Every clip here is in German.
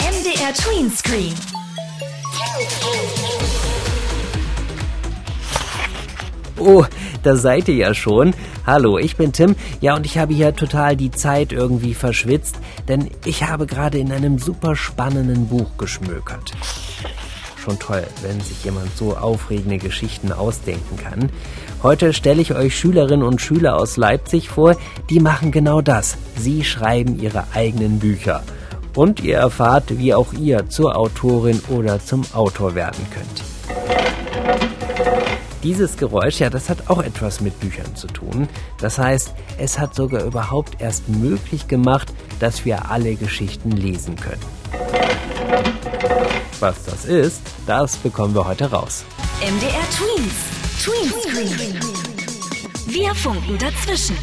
MDR Tween Screen. Oh, da seid ihr ja schon. Hallo, ich bin Tim. Ja, und ich habe hier total die Zeit irgendwie verschwitzt, denn ich habe gerade in einem super spannenden Buch geschmökert. Schon toll, wenn sich jemand so aufregende Geschichten ausdenken kann. Heute stelle ich euch Schülerinnen und Schüler aus Leipzig vor, die machen genau das. Sie schreiben ihre eigenen Bücher. Und ihr erfahrt, wie auch ihr zur Autorin oder zum Autor werden könnt. Dieses Geräusch, ja, das hat auch etwas mit Büchern zu tun. Das heißt, es hat sogar überhaupt erst möglich gemacht, dass wir alle Geschichten lesen können. Was das ist, das bekommen wir heute raus. MDR Tweens. Tween. Wir funken dazwischen.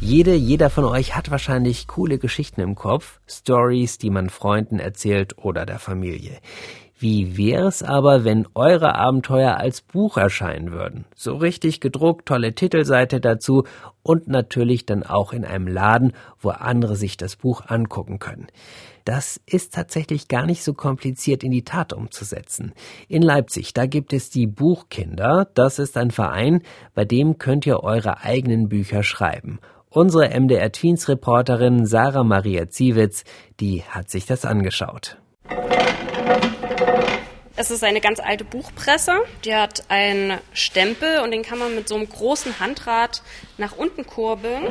Jede, jeder von euch hat wahrscheinlich coole Geschichten im Kopf, Stories, die man Freunden erzählt oder der Familie. Wie wär's aber, wenn eure Abenteuer als Buch erscheinen würden? So richtig gedruckt, tolle Titelseite dazu und natürlich dann auch in einem Laden, wo andere sich das Buch angucken können. Das ist tatsächlich gar nicht so kompliziert in die Tat umzusetzen. In Leipzig, da gibt es die Buchkinder. Das ist ein Verein, bei dem könnt ihr eure eigenen Bücher schreiben. Unsere MDR Tweens Reporterin Sarah Maria Ziewitz, die hat sich das angeschaut. Es ist eine ganz alte Buchpresse. Die hat einen Stempel und den kann man mit so einem großen Handrad nach unten kurbeln.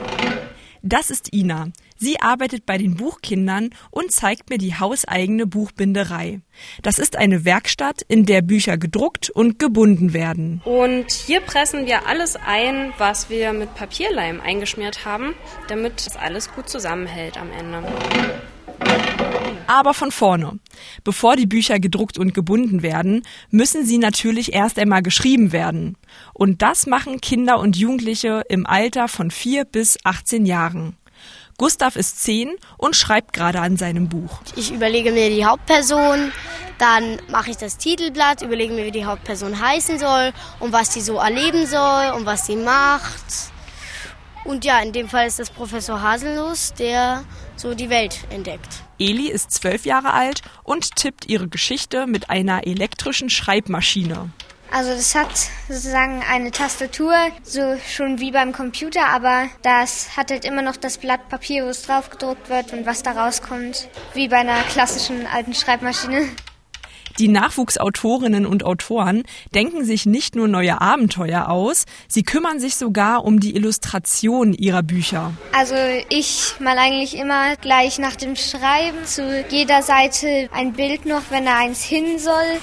Das ist Ina. Sie arbeitet bei den Buchkindern und zeigt mir die hauseigene Buchbinderei. Das ist eine Werkstatt, in der Bücher gedruckt und gebunden werden. Und hier pressen wir alles ein, was wir mit Papierleim eingeschmiert haben, damit das alles gut zusammenhält am Ende. Aber von vorne. Bevor die Bücher gedruckt und gebunden werden, müssen sie natürlich erst einmal geschrieben werden. Und das machen Kinder und Jugendliche im Alter von 4 bis 18 Jahren. Gustav ist 10 und schreibt gerade an seinem Buch. Ich überlege mir die Hauptperson, dann mache ich das Titelblatt, überlege mir, wie die Hauptperson heißen soll und was sie so erleben soll und was sie macht. Und ja, in dem Fall ist das Professor Haselnuss, der so die Welt entdeckt. Eli ist zwölf Jahre alt und tippt ihre Geschichte mit einer elektrischen Schreibmaschine. Also das hat sozusagen eine Tastatur, so schon wie beim Computer, aber das hat halt immer noch das Blatt Papier, wo es drauf gedruckt wird und was da rauskommt, wie bei einer klassischen alten Schreibmaschine. Die Nachwuchsautorinnen und Autoren denken sich nicht nur neue Abenteuer aus, sie kümmern sich sogar um die Illustration ihrer Bücher. Also ich mal eigentlich immer gleich nach dem Schreiben zu jeder Seite ein Bild noch, wenn da eins hin soll.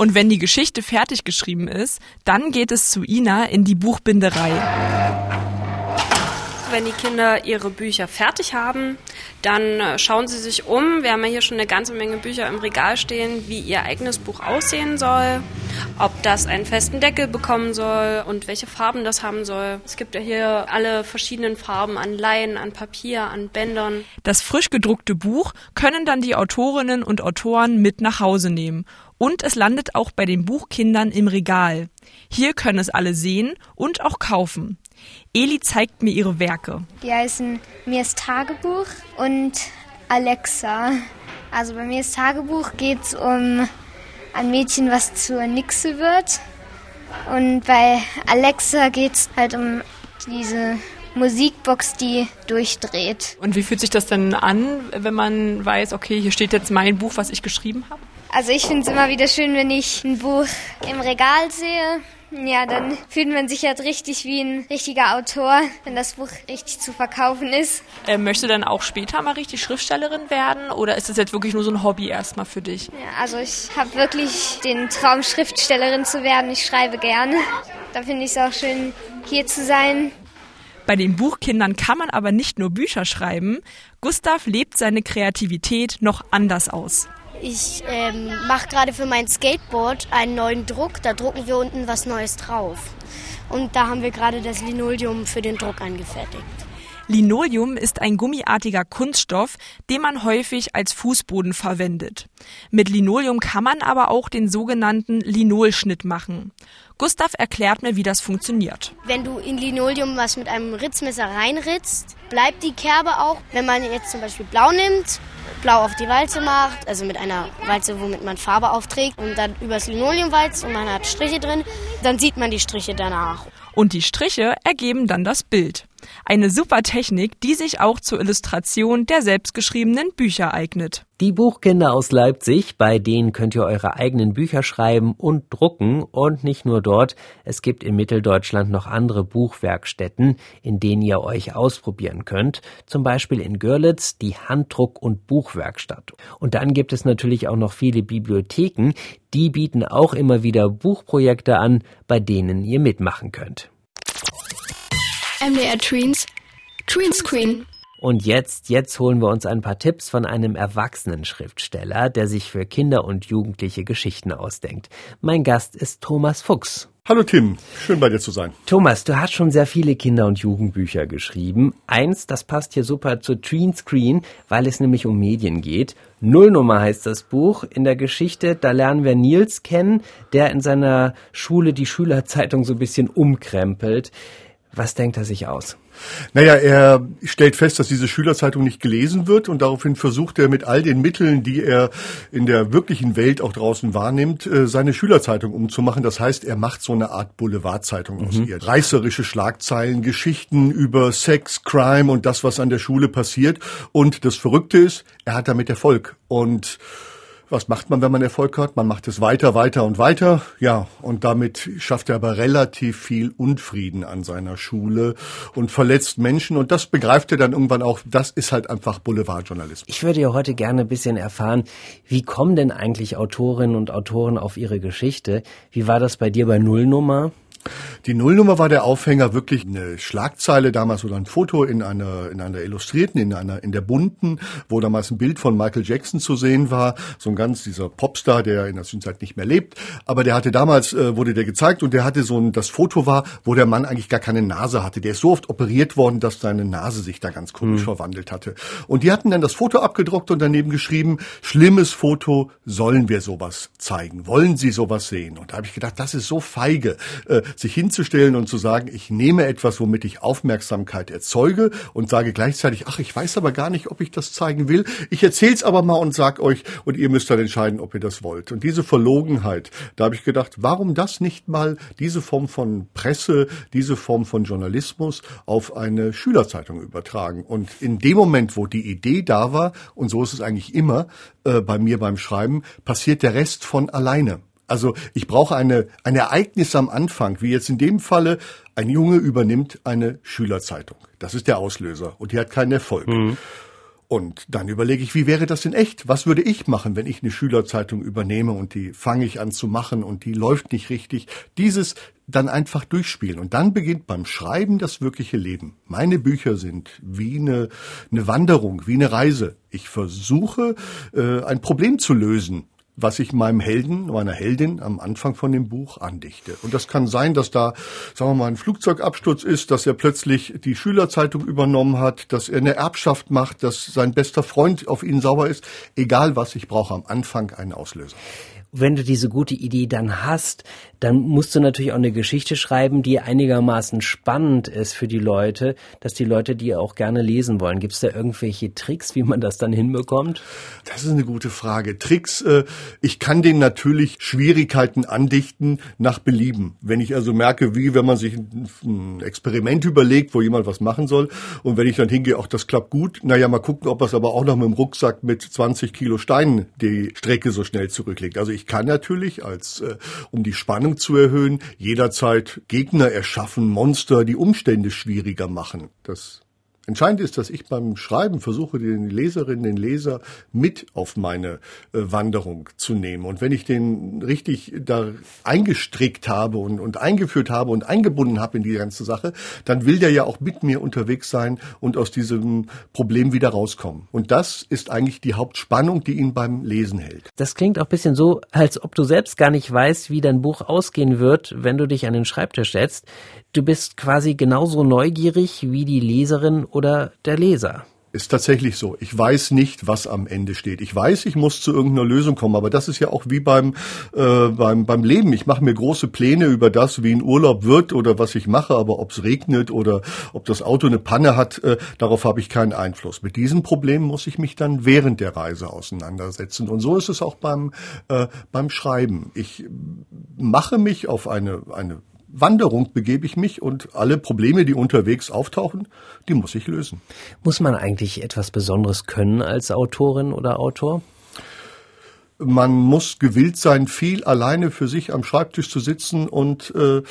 Und wenn die Geschichte fertig geschrieben ist, dann geht es zu Ina in die Buchbinderei. Wenn die Kinder ihre Bücher fertig haben, dann äh, schauen sie sich um. Wir haben ja hier schon eine ganze Menge Bücher im Regal stehen, wie ihr eigenes Buch aussehen soll, ob das einen festen Deckel bekommen soll und welche Farben das haben soll. Es gibt ja hier alle verschiedenen Farben an Leinen, an Papier, an Bändern. Das frisch gedruckte Buch können dann die Autorinnen und Autoren mit nach Hause nehmen und es landet auch bei den Buchkindern im Regal. Hier können es alle sehen und auch kaufen. Eli zeigt mir ihre Werke. Die heißen Mirs Tagebuch und Alexa. Also bei Mirs Tagebuch geht es um ein Mädchen, was zur Nixe wird. Und bei Alexa geht es halt um diese Musikbox, die durchdreht. Und wie fühlt sich das denn an, wenn man weiß, okay, hier steht jetzt mein Buch, was ich geschrieben habe? Also ich finde es immer wieder schön, wenn ich ein Buch im Regal sehe. Ja, dann fühlt man sich halt richtig wie ein richtiger Autor, wenn das Buch richtig zu verkaufen ist. Äh, möchtest du dann auch später mal richtig Schriftstellerin werden oder ist das jetzt wirklich nur so ein Hobby erstmal für dich? Ja, also ich habe wirklich den Traum, Schriftstellerin zu werden. Ich schreibe gerne. Da finde ich es auch schön, hier zu sein. Bei den Buchkindern kann man aber nicht nur Bücher schreiben. Gustav lebt seine Kreativität noch anders aus. Ich ähm, mache gerade für mein Skateboard einen neuen Druck. Da drucken wir unten was Neues drauf. Und da haben wir gerade das Linoleum für den Druck angefertigt. Linoleum ist ein gummiartiger Kunststoff, den man häufig als Fußboden verwendet. Mit Linoleum kann man aber auch den sogenannten Linolschnitt machen. Gustav erklärt mir, wie das funktioniert. Wenn du in Linoleum was mit einem Ritzmesser reinritzt, bleibt die Kerbe auch. Wenn man jetzt zum Beispiel blau nimmt, blau auf die Walze macht, also mit einer Walze, womit man Farbe aufträgt und dann übers Linoleum walzt und man hat Striche drin, dann sieht man die Striche danach. Und die Striche ergeben dann das Bild. Eine super Technik, die sich auch zur Illustration der selbstgeschriebenen Bücher eignet. Die Buchkinder aus Leipzig, bei denen könnt ihr eure eigenen Bücher schreiben und drucken und nicht nur dort. Es gibt in Mitteldeutschland noch andere Buchwerkstätten, in denen ihr euch ausprobieren könnt. Zum Beispiel in Görlitz die Handdruck- und Buchwerkstatt. Und dann gibt es natürlich auch noch viele Bibliotheken, die bieten auch immer wieder Buchprojekte an, bei denen ihr mitmachen könnt. MDR Tweens, Tweenscreen. Und jetzt, jetzt holen wir uns ein paar Tipps von einem erwachsenen Schriftsteller, der sich für Kinder und Jugendliche Geschichten ausdenkt. Mein Gast ist Thomas Fuchs. Hallo Tim, schön bei dir zu sein. Thomas, du hast schon sehr viele Kinder- und Jugendbücher geschrieben. Eins, das passt hier super zu Tween Screen, weil es nämlich um Medien geht. Nullnummer heißt das Buch. In der Geschichte, da lernen wir Nils kennen, der in seiner Schule die Schülerzeitung so ein bisschen umkrempelt. Was denkt er sich aus? Naja, er stellt fest, dass diese Schülerzeitung nicht gelesen wird und daraufhin versucht er mit all den Mitteln, die er in der wirklichen Welt auch draußen wahrnimmt, äh, seine Schülerzeitung umzumachen. Das heißt, er macht so eine Art Boulevardzeitung aus mhm. ihr. Reißerische Schlagzeilen, Geschichten über Sex, Crime und das, was an der Schule passiert. Und das Verrückte ist, er hat damit Erfolg. Und was macht man, wenn man Erfolg hat? Man macht es weiter, weiter und weiter. Ja, und damit schafft er aber relativ viel Unfrieden an seiner Schule und verletzt Menschen. Und das begreift er dann irgendwann auch. Das ist halt einfach Boulevardjournalismus. Ich würde ja heute gerne ein bisschen erfahren, wie kommen denn eigentlich Autorinnen und Autoren auf ihre Geschichte? Wie war das bei dir bei Nullnummer? Die Nullnummer war der Aufhänger, wirklich eine Schlagzeile damals oder ein Foto in einer, in einer illustrierten, in einer, in der bunten, wo damals ein Bild von Michael Jackson zu sehen war. So ein ganz dieser Popstar, der in der Zwischenzeit nicht mehr lebt. Aber der hatte damals, äh, wurde der gezeigt und der hatte so ein, das Foto war, wo der Mann eigentlich gar keine Nase hatte. Der ist so oft operiert worden, dass seine Nase sich da ganz komisch mhm. verwandelt hatte. Und die hatten dann das Foto abgedruckt und daneben geschrieben, schlimmes Foto, sollen wir sowas zeigen? Wollen Sie sowas sehen? Und da habe ich gedacht, das ist so feige. Äh, sich hinzustellen und zu sagen, ich nehme etwas, womit ich Aufmerksamkeit erzeuge und sage gleichzeitig, ach, ich weiß aber gar nicht, ob ich das zeigen will. Ich erzähle es aber mal und sag euch und ihr müsst dann entscheiden, ob ihr das wollt. Und diese Verlogenheit, da habe ich gedacht, warum das nicht mal diese Form von Presse, diese Form von Journalismus auf eine Schülerzeitung übertragen? Und in dem Moment, wo die Idee da war, und so ist es eigentlich immer äh, bei mir beim Schreiben, passiert der Rest von alleine. Also ich brauche eine, ein Ereignis am Anfang, wie jetzt in dem Falle, ein Junge übernimmt eine Schülerzeitung. Das ist der Auslöser und die hat keinen Erfolg. Mhm. Und dann überlege ich, wie wäre das in echt? Was würde ich machen, wenn ich eine Schülerzeitung übernehme und die fange ich an zu machen und die läuft nicht richtig? Dieses dann einfach durchspielen. Und dann beginnt beim Schreiben das wirkliche Leben. Meine Bücher sind wie eine, eine Wanderung, wie eine Reise. Ich versuche, äh, ein Problem zu lösen was ich meinem Helden, meiner Heldin am Anfang von dem Buch andichte. Und das kann sein, dass da, sagen wir mal, ein Flugzeugabsturz ist, dass er plötzlich die Schülerzeitung übernommen hat, dass er eine Erbschaft macht, dass sein bester Freund auf ihn sauer ist. Egal was, ich brauche am Anfang einen Auslöser wenn du diese gute Idee dann hast, dann musst du natürlich auch eine Geschichte schreiben, die einigermaßen spannend ist für die Leute, dass die Leute die auch gerne lesen wollen. Gibt es da irgendwelche Tricks, wie man das dann hinbekommt? Das ist eine gute Frage. Tricks, äh, ich kann denen natürlich Schwierigkeiten andichten nach Belieben. Wenn ich also merke, wie wenn man sich ein Experiment überlegt, wo jemand was machen soll und wenn ich dann hingehe, auch das klappt gut, naja, mal gucken, ob es aber auch noch mit dem Rucksack mit 20 Kilo Steinen die Strecke so schnell zurücklegt. Also ich kann natürlich, als äh, um die Spannung zu erhöhen, jederzeit Gegner erschaffen, Monster, die Umstände schwieriger machen. Das Entscheidend ist, dass ich beim Schreiben versuche, den Leserinnen, den Leser mit auf meine äh, Wanderung zu nehmen. Und wenn ich den richtig da eingestrickt habe und, und eingeführt habe und eingebunden habe in die ganze Sache, dann will der ja auch mit mir unterwegs sein und aus diesem Problem wieder rauskommen. Und das ist eigentlich die Hauptspannung, die ihn beim Lesen hält. Das klingt auch bisschen so, als ob du selbst gar nicht weißt, wie dein Buch ausgehen wird, wenn du dich an den Schreibtisch setzt. Du bist quasi genauso neugierig wie die Leserin der Leser? Ist tatsächlich so. Ich weiß nicht, was am Ende steht. Ich weiß, ich muss zu irgendeiner Lösung kommen, aber das ist ja auch wie beim äh, beim beim Leben. Ich mache mir große Pläne über das, wie ein Urlaub wird oder was ich mache, aber ob es regnet oder ob das Auto eine Panne hat, äh, darauf habe ich keinen Einfluss. Mit diesem Problem muss ich mich dann während der Reise auseinandersetzen. Und so ist es auch beim äh, beim Schreiben. Ich mache mich auf eine eine Wanderung begebe ich mich und alle Probleme, die unterwegs auftauchen, die muss ich lösen. Muss man eigentlich etwas Besonderes können als Autorin oder Autor? Man muss gewillt sein, viel alleine für sich am Schreibtisch zu sitzen und äh,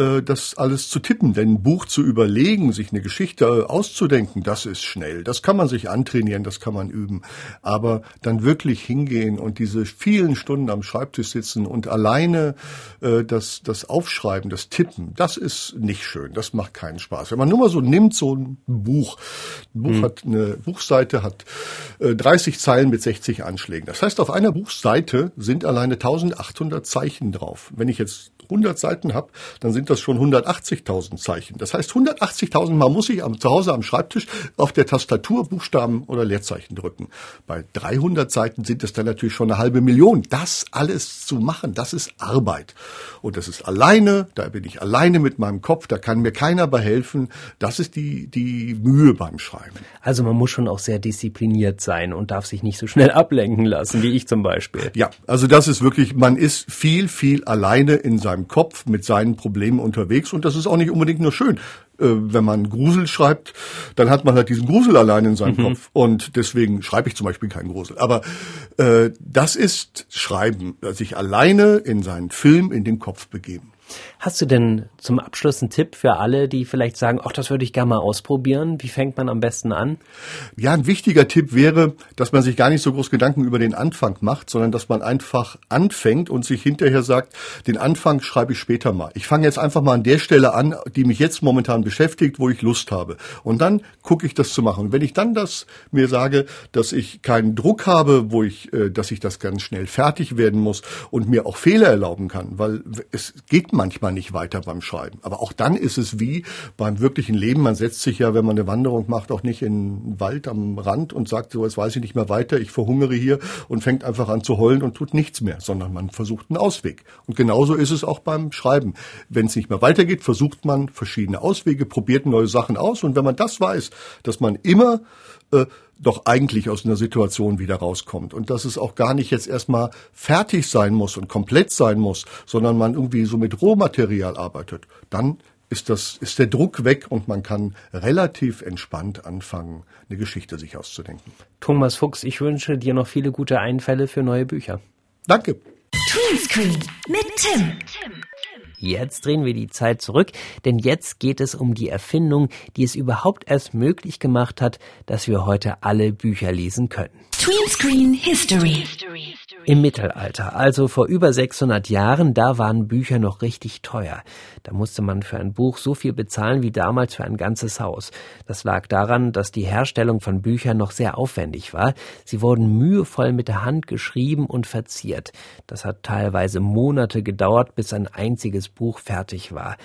äh, das alles zu tippen. Denn ein Buch zu überlegen, sich eine Geschichte auszudenken, das ist schnell. Das kann man sich antrainieren, das kann man üben. Aber dann wirklich hingehen und diese vielen Stunden am Schreibtisch sitzen und alleine äh, das, das Aufschreiben, das Tippen, das ist nicht schön. Das macht keinen Spaß. Wenn man nur mal so nimmt, so ein Buch. Ein Buch mhm. hat eine Buchseite, hat äh, 30 Zeilen mit 60 Anschlägen. Das heißt, auf einer Buchseite Seite sind alleine 1800 Zeichen drauf. Wenn ich jetzt 100 Seiten habe, dann sind das schon 180.000 Zeichen. Das heißt, 180.000 Mal muss ich am, zu Hause am Schreibtisch auf der Tastatur Buchstaben oder Leerzeichen drücken. Bei 300 Seiten sind es dann natürlich schon eine halbe Million. Das alles zu machen, das ist Arbeit. Und das ist alleine, da bin ich alleine mit meinem Kopf, da kann mir keiner behelfen. Das ist die, die Mühe beim Schreiben. Also man muss schon auch sehr diszipliniert sein und darf sich nicht so schnell ablenken lassen, wie ich zum Beispiel. Ja, also das ist wirklich, man ist viel, viel alleine in seinem seinem Kopf mit seinen Problemen unterwegs und das ist auch nicht unbedingt nur schön. Äh, wenn man Grusel schreibt, dann hat man halt diesen Grusel allein in seinem mhm. Kopf und deswegen schreibe ich zum Beispiel keinen Grusel. Aber äh, das ist Schreiben, sich alleine in seinen Film, in den Kopf begeben. Hast du denn zum Abschluss einen Tipp für alle, die vielleicht sagen, ach, das würde ich gerne mal ausprobieren? Wie fängt man am besten an? Ja, ein wichtiger Tipp wäre, dass man sich gar nicht so groß Gedanken über den Anfang macht, sondern dass man einfach anfängt und sich hinterher sagt, den Anfang schreibe ich später mal. Ich fange jetzt einfach mal an der Stelle an, die mich jetzt momentan beschäftigt, wo ich Lust habe. Und dann gucke ich das zu machen. Und wenn ich dann das mir sage, dass ich keinen Druck habe, wo ich, äh, dass ich das ganz schnell fertig werden muss und mir auch Fehler erlauben kann, weil es geht manchmal nicht weiter beim Schreiben. Aber auch dann ist es wie beim wirklichen Leben. Man setzt sich ja, wenn man eine Wanderung macht, auch nicht in den Wald am Rand und sagt, so jetzt weiß ich nicht mehr weiter, ich verhungere hier und fängt einfach an zu heulen und tut nichts mehr, sondern man versucht einen Ausweg. Und genauso ist es auch beim Schreiben. Wenn es nicht mehr weitergeht, versucht man verschiedene Auswege, probiert neue Sachen aus. Und wenn man das weiß, dass man immer äh, doch eigentlich aus einer Situation wieder rauskommt und dass es auch gar nicht jetzt erstmal fertig sein muss und komplett sein muss, sondern man irgendwie so mit Rohmaterial arbeitet, dann ist das, ist der Druck weg und man kann relativ entspannt anfangen, eine Geschichte sich auszudenken. Thomas Fuchs, ich wünsche dir noch viele gute Einfälle für neue Bücher. Danke. Tweenscreen mit Tim. Jetzt drehen wir die Zeit zurück, denn jetzt geht es um die Erfindung, die es überhaupt erst möglich gemacht hat, dass wir heute alle Bücher lesen können. Tweenscreen History. Im Mittelalter, also vor über 600 Jahren, da waren Bücher noch richtig teuer. Da musste man für ein Buch so viel bezahlen wie damals für ein ganzes Haus. Das lag daran, dass die Herstellung von Büchern noch sehr aufwendig war. Sie wurden mühevoll mit der Hand geschrieben und verziert. Das hat teilweise Monate gedauert, bis ein einziges Buch fertig war.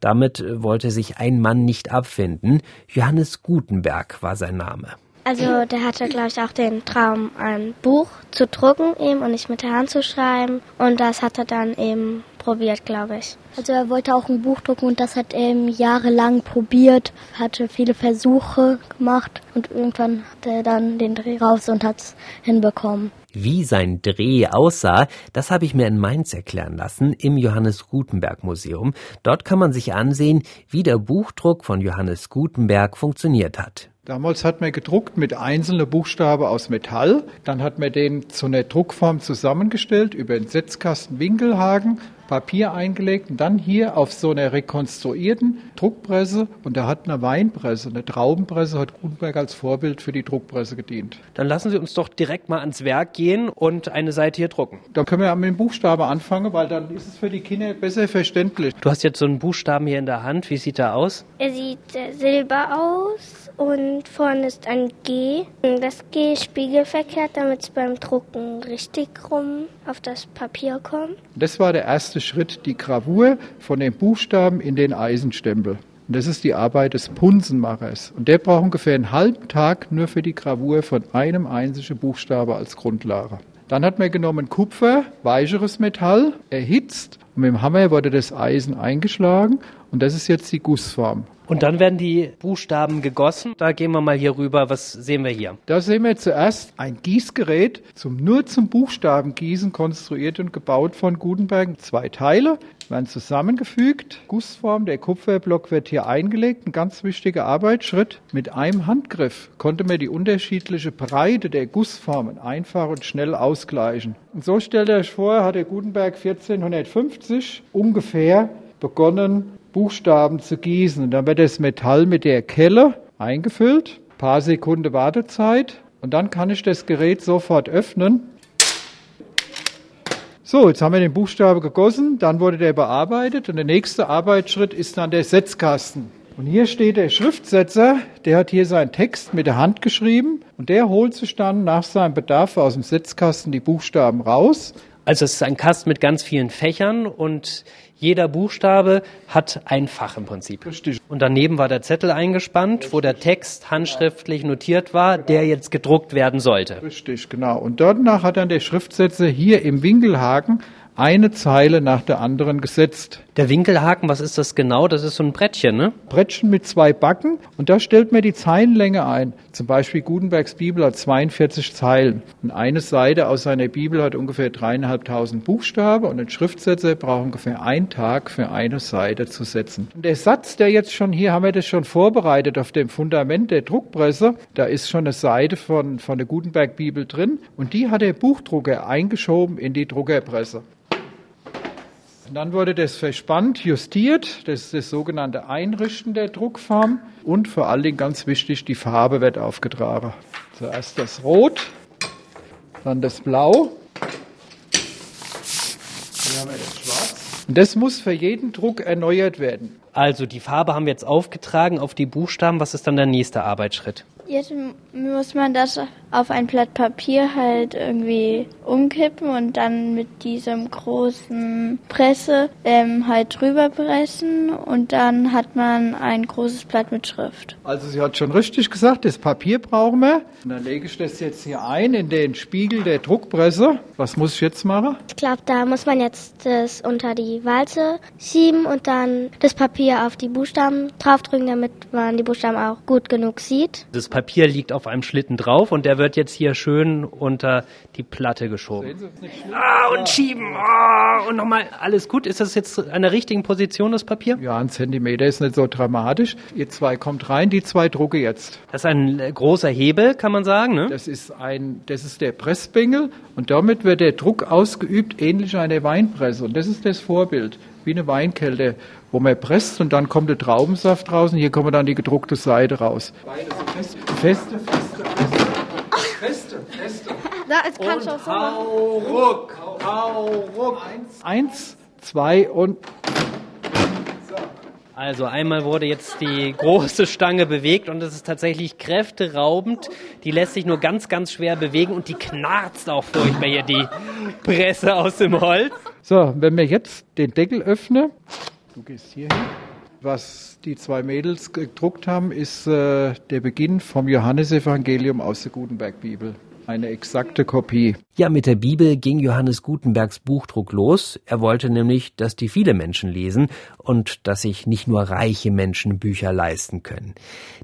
Damit wollte sich ein Mann nicht abfinden. Johannes Gutenberg war sein Name. Also der hatte, glaube ich, auch den Traum, ein Buch zu drucken eben und nicht mit der Hand zu schreiben. Und das hat er dann eben probiert, glaube ich. Also er wollte auch ein Buch drucken und das hat er eben jahrelang probiert, hatte viele Versuche gemacht und irgendwann hat er dann den Dreh raus und hat es hinbekommen. Wie sein Dreh aussah, das habe ich mir in Mainz erklären lassen im Johannes Gutenberg Museum. Dort kann man sich ansehen, wie der Buchdruck von Johannes Gutenberg funktioniert hat. Damals hat man gedruckt mit einzelnen Buchstaben aus Metall. Dann hat man den zu einer Druckform zusammengestellt über den Setzkasten Winkelhaken, Papier eingelegt und dann hier auf so einer rekonstruierten Druckpresse und da hat eine Weinpresse, eine Traubenpresse, hat Gutenberg als Vorbild für die Druckpresse gedient. Dann lassen Sie uns doch direkt mal ans Werk gehen und eine Seite hier drucken. Dann können wir mit dem Buchstaben anfangen, weil dann ist es für die Kinder besser verständlich. Du hast jetzt so einen Buchstaben hier in der Hand. Wie sieht er aus? Er sieht äh, silber aus und vorne ist ein G. Das G ist spiegelverkehrt, damit es beim Drucken richtig rum auf das Papier kommt. Das war der erste Schritt, die Gravur von den Buchstaben in den Eisenstempel. Und das ist die Arbeit des Punsenmachers. Und der braucht ungefähr einen halben Tag nur für die Gravur von einem einzigen Buchstabe als Grundlage. Dann hat man genommen Kupfer, weicheres Metall, erhitzt und mit dem Hammer wurde das Eisen eingeschlagen und das ist jetzt die Gussform. Und dann werden die Buchstaben gegossen. Da gehen wir mal hier rüber. Was sehen wir hier? Da sehen wir zuerst ein Gießgerät, zum, nur zum Buchstabengießen konstruiert und gebaut von Gutenberg. Zwei Teile werden zusammengefügt. Gussform, der Kupferblock wird hier eingelegt. Ein ganz wichtiger Arbeitsschritt. Mit einem Handgriff konnte man die unterschiedliche Breite der Gussformen einfach und schnell ausgleichen. Und so stellt er sich vor, hat der Gutenberg 1450 ungefähr begonnen, Buchstaben zu gießen. Und dann wird das Metall mit der Kelle eingefüllt, ein paar Sekunden Wartezeit und dann kann ich das Gerät sofort öffnen. So, jetzt haben wir den Buchstabe gegossen, dann wurde der bearbeitet und der nächste Arbeitsschritt ist dann der Setzkasten. Und hier steht der Schriftsetzer, der hat hier seinen Text mit der Hand geschrieben und der holt sich dann nach seinem Bedarf aus dem Setzkasten die Buchstaben raus. Also es ist ein Kasten mit ganz vielen Fächern und jeder Buchstabe hat ein Fach im Prinzip. Richtig. Und daneben war der Zettel eingespannt, wo der Text handschriftlich notiert war, der jetzt gedruckt werden sollte. Richtig, genau. Und danach hat dann der Schriftsetzer hier im Winkelhaken eine Zeile nach der anderen gesetzt. Der Winkelhaken, was ist das genau? Das ist so ein Brettchen, ne? Brettchen mit zwei Backen und da stellt man die Zeilenlänge ein. Zum Beispiel Gutenbergs Bibel hat 42 Zeilen und eine Seite aus seiner Bibel hat ungefähr dreieinhalbtausend Buchstaben und ein Schriftsetzer braucht ungefähr einen Tag für eine Seite zu setzen. Und der Satz, der jetzt schon hier, haben wir das schon vorbereitet auf dem Fundament der Druckpresse, da ist schon eine Seite von, von der Gutenberg Bibel drin und die hat der Buchdrucker eingeschoben in die Druckerpresse. Und dann wurde das verspannt, justiert. Das ist das sogenannte Einrichten der Druckform. Und vor allen Dingen ganz wichtig, die Farbe wird aufgetragen. Zuerst das Rot, dann das Blau. Hier haben wir das Schwarz. Und das muss für jeden Druck erneuert werden. Also die Farbe haben wir jetzt aufgetragen auf die Buchstaben. Was ist dann der nächste Arbeitsschritt? Jetzt muss man das auf ein Blatt Papier halt irgendwie umkippen und dann mit diesem großen Presse ähm, halt drüber pressen und dann hat man ein großes Blatt mit Schrift. Also sie hat schon richtig gesagt, das Papier brauchen wir. Und dann lege ich das jetzt hier ein in den Spiegel der Druckpresse. Was muss ich jetzt machen? Ich glaube, da muss man jetzt das unter die Walze schieben und dann das Papier auf die Buchstaben draufdrücken, damit man die Buchstaben auch gut genug sieht. Das Papier liegt auf einem Schlitten drauf und der wird jetzt hier schön unter die Platte geschoben. Ah, und schieben. Ah, und nochmal, alles gut. Ist das jetzt an der richtigen Position, das Papier? Ja, ein Zentimeter ist nicht so dramatisch. Ihr zwei kommt rein, die zwei drucke jetzt. Das ist ein äh, großer Hebel, kann man sagen, ne? Das ist ein, das ist der Pressbengel und damit wird der Druck ausgeübt, ähnlich einer Weinpresse. Und das ist das Vorbild, wie eine Weinkälte, wo man presst und dann kommt der Traubensaft raus und hier kommt dann die gedruckte Seite raus. Beide fest, feste, feste, feste, feste, feste. Na, jetzt kannst du auch so. Hau ruck, hau ruck. Eins, eins, zwei und Also einmal wurde jetzt die große Stange bewegt und es ist tatsächlich kräfteraubend. Die lässt sich nur ganz, ganz schwer bewegen und die knarzt auch furchtbar hier, die Presse aus dem Holz. So, wenn wir jetzt den Deckel öffnen, du gehst hier hin. Was die zwei Mädels gedruckt haben, ist äh, der Beginn vom Johannesevangelium aus der Gutenberg-Bibel. Eine exakte Kopie. Ja, mit der Bibel ging Johannes Gutenbergs Buchdruck los. Er wollte nämlich, dass die viele Menschen lesen und dass sich nicht nur reiche Menschen Bücher leisten können.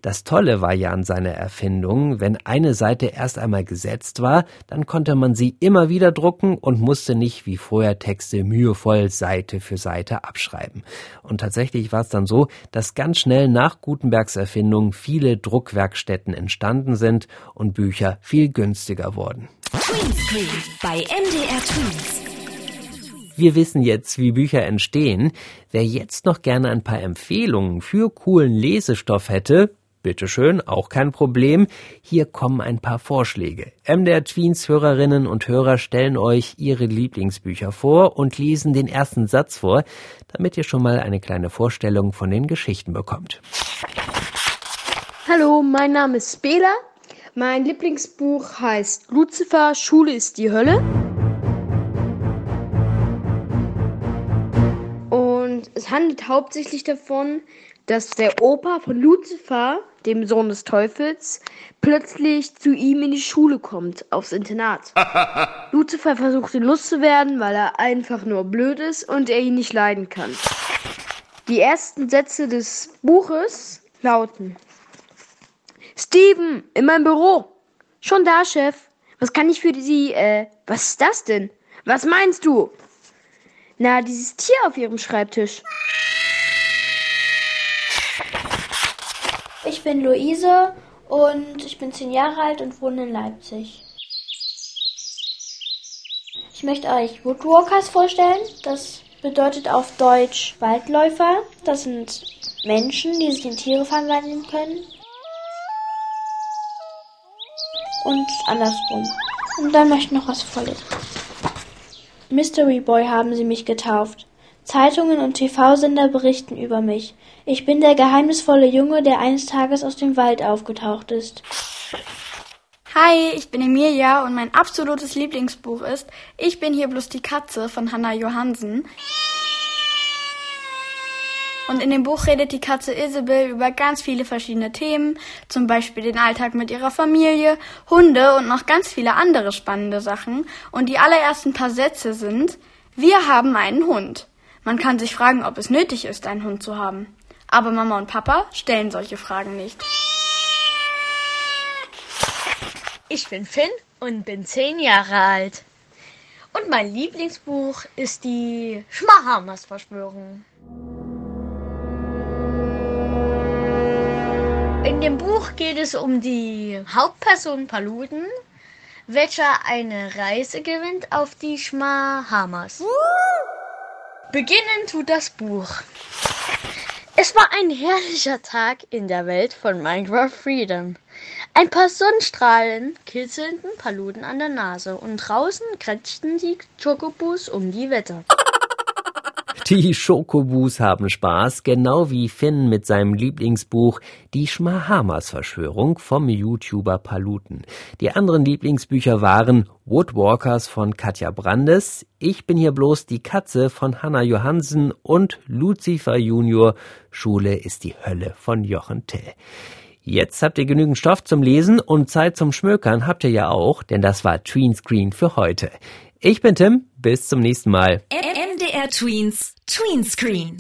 Das Tolle war ja an seiner Erfindung, wenn eine Seite erst einmal gesetzt war, dann konnte man sie immer wieder drucken und musste nicht wie vorher Texte mühevoll Seite für Seite abschreiben. Und tatsächlich war es dann so, dass ganz schnell nach Gutenbergs Erfindung viele Druckwerkstätten entstanden sind und Bücher viel günstiger wurden. Greenscreen bei MDR Twins. Wir wissen jetzt, wie Bücher entstehen. Wer jetzt noch gerne ein paar Empfehlungen für coolen Lesestoff hätte, bitteschön, auch kein Problem. Hier kommen ein paar Vorschläge. MDR Tweens Hörerinnen und Hörer stellen euch ihre Lieblingsbücher vor und lesen den ersten Satz vor, damit ihr schon mal eine kleine Vorstellung von den Geschichten bekommt. Hallo, mein Name ist Bela. Mein Lieblingsbuch heißt Lucifer, Schule ist die Hölle. Und es handelt hauptsächlich davon, dass der Opa von Luzifer, dem Sohn des Teufels, plötzlich zu ihm in die Schule kommt, aufs Internat. Luzifer versucht ihn loszuwerden, weil er einfach nur blöd ist und er ihn nicht leiden kann. Die ersten Sätze des Buches lauten Steven, in meinem Büro. Schon da, Chef. Was kann ich für Sie, äh, was ist das denn? Was meinst du? Na, dieses Tier auf Ihrem Schreibtisch. Ich bin Luise und ich bin zehn Jahre alt und wohne in Leipzig. Ich möchte euch Woodwalkers vorstellen. Das bedeutet auf Deutsch Waldläufer. Das sind Menschen, die sich in Tiere verwandeln können. Und andersrum. Und dann möchte ich noch was vorlesen. Mystery Boy haben sie mich getauft. Zeitungen und TV-Sender berichten über mich. Ich bin der geheimnisvolle Junge, der eines Tages aus dem Wald aufgetaucht ist. Hi, ich bin Emilia und mein absolutes Lieblingsbuch ist Ich bin hier bloß die Katze von Hannah Johansen. Und in dem Buch redet die Katze Isabel über ganz viele verschiedene Themen, zum Beispiel den Alltag mit ihrer Familie, Hunde und noch ganz viele andere spannende Sachen. Und die allerersten paar Sätze sind, wir haben einen Hund. Man kann sich fragen, ob es nötig ist, einen Hund zu haben. Aber Mama und Papa stellen solche Fragen nicht. Ich bin Finn und bin zehn Jahre alt. Und mein Lieblingsbuch ist die Schmahamas-Verschwörung. Dem Buch geht es um die Hauptperson Paluten, welcher eine Reise gewinnt auf die Schmahamas. Beginnen tut das Buch. Es war ein herrlicher Tag in der Welt von Minecraft Freedom. Ein paar Sonnenstrahlen kitzelten Paluten an der Nase und draußen kretschten die Chocobos um die Wette. Die Schokobus haben Spaß, genau wie Finn mit seinem Lieblingsbuch Die Schmahamas-Verschwörung vom YouTuber Paluten. Die anderen Lieblingsbücher waren Woodwalkers von Katja Brandes, Ich bin hier bloß die Katze von Hannah Johansen und Lucifer Junior, Schule ist die Hölle von Jochen Till. Jetzt habt ihr genügend Stoff zum Lesen und Zeit zum Schmökern habt ihr ja auch, denn das war Tweenscreen für heute. Ich bin Tim, bis zum nächsten Mal. MDR Tweens, Tweenscreen.